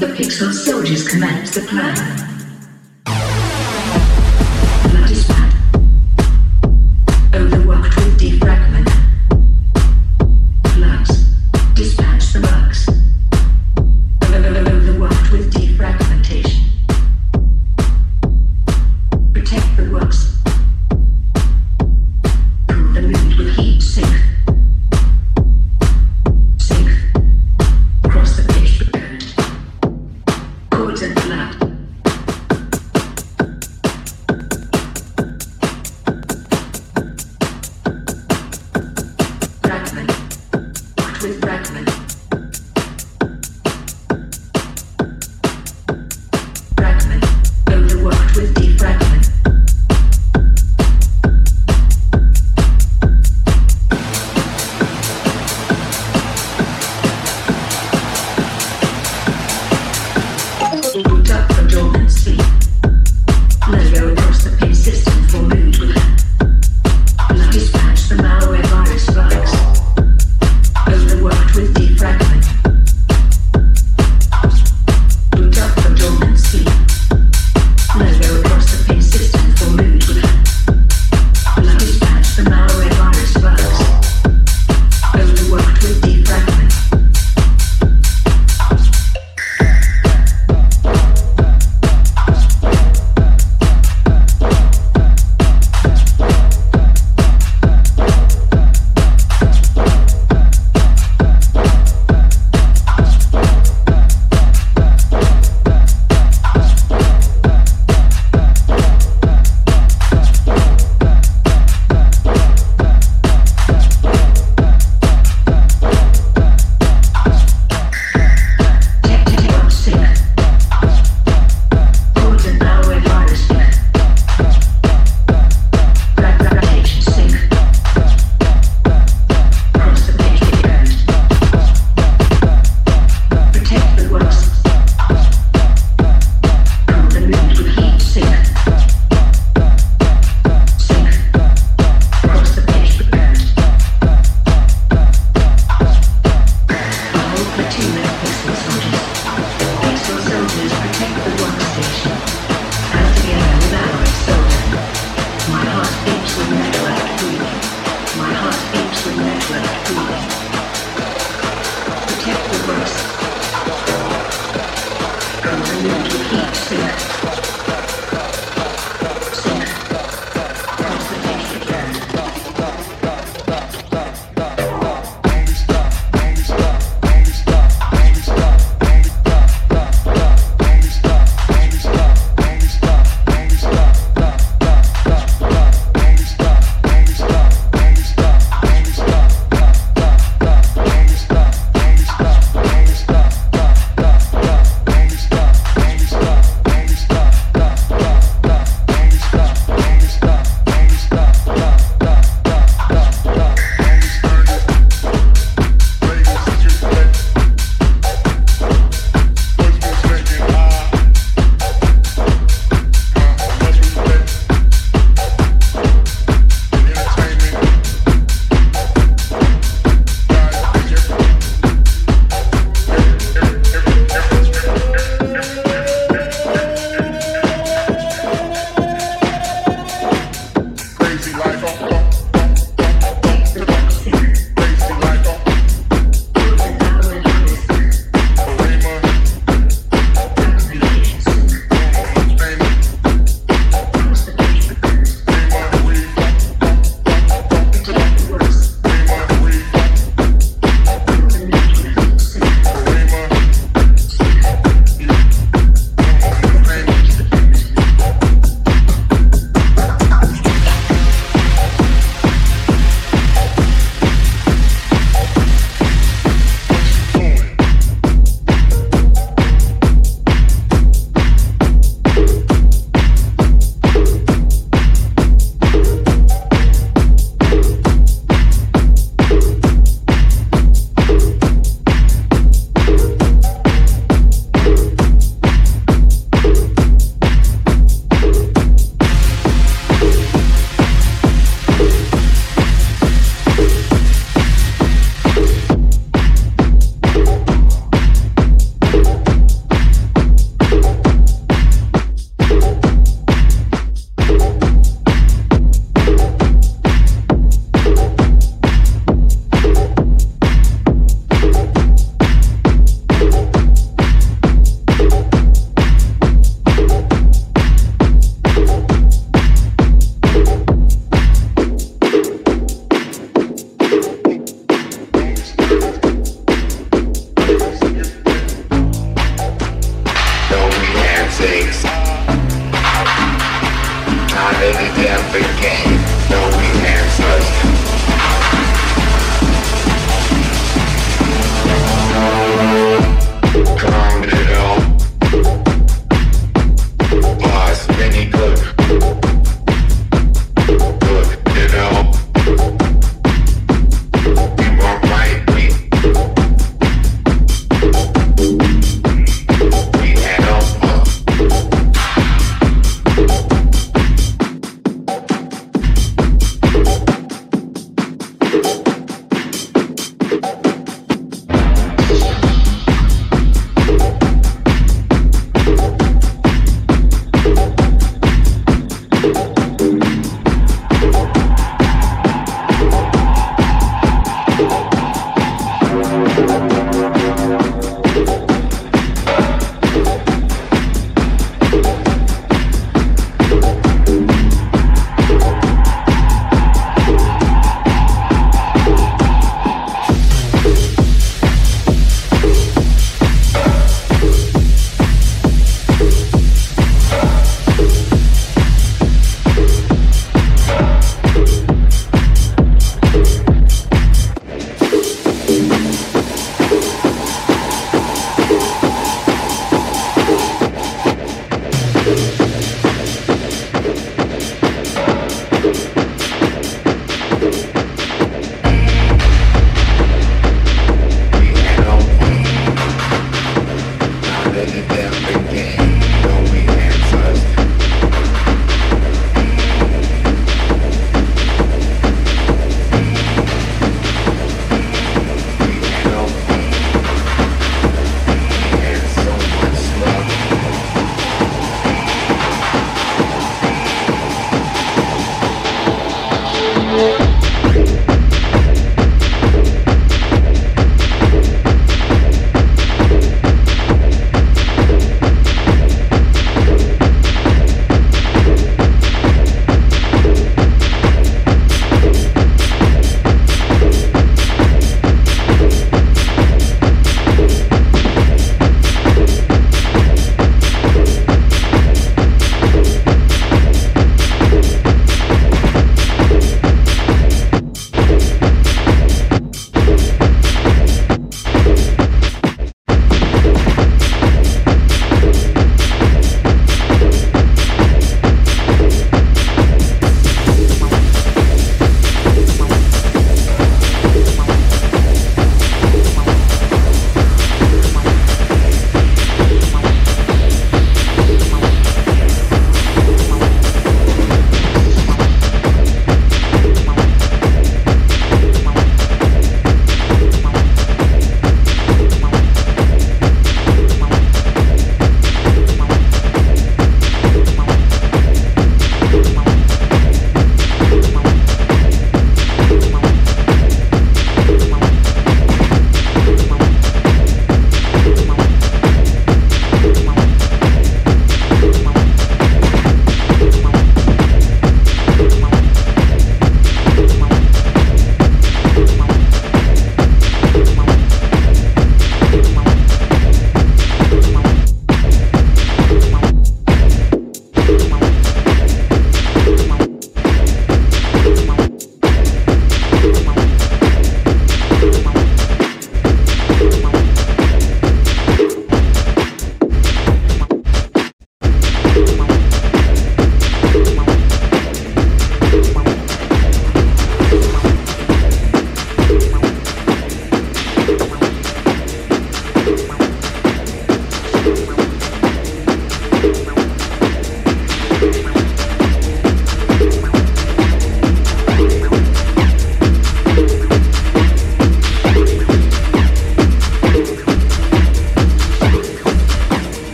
The pixel soldiers command the plan.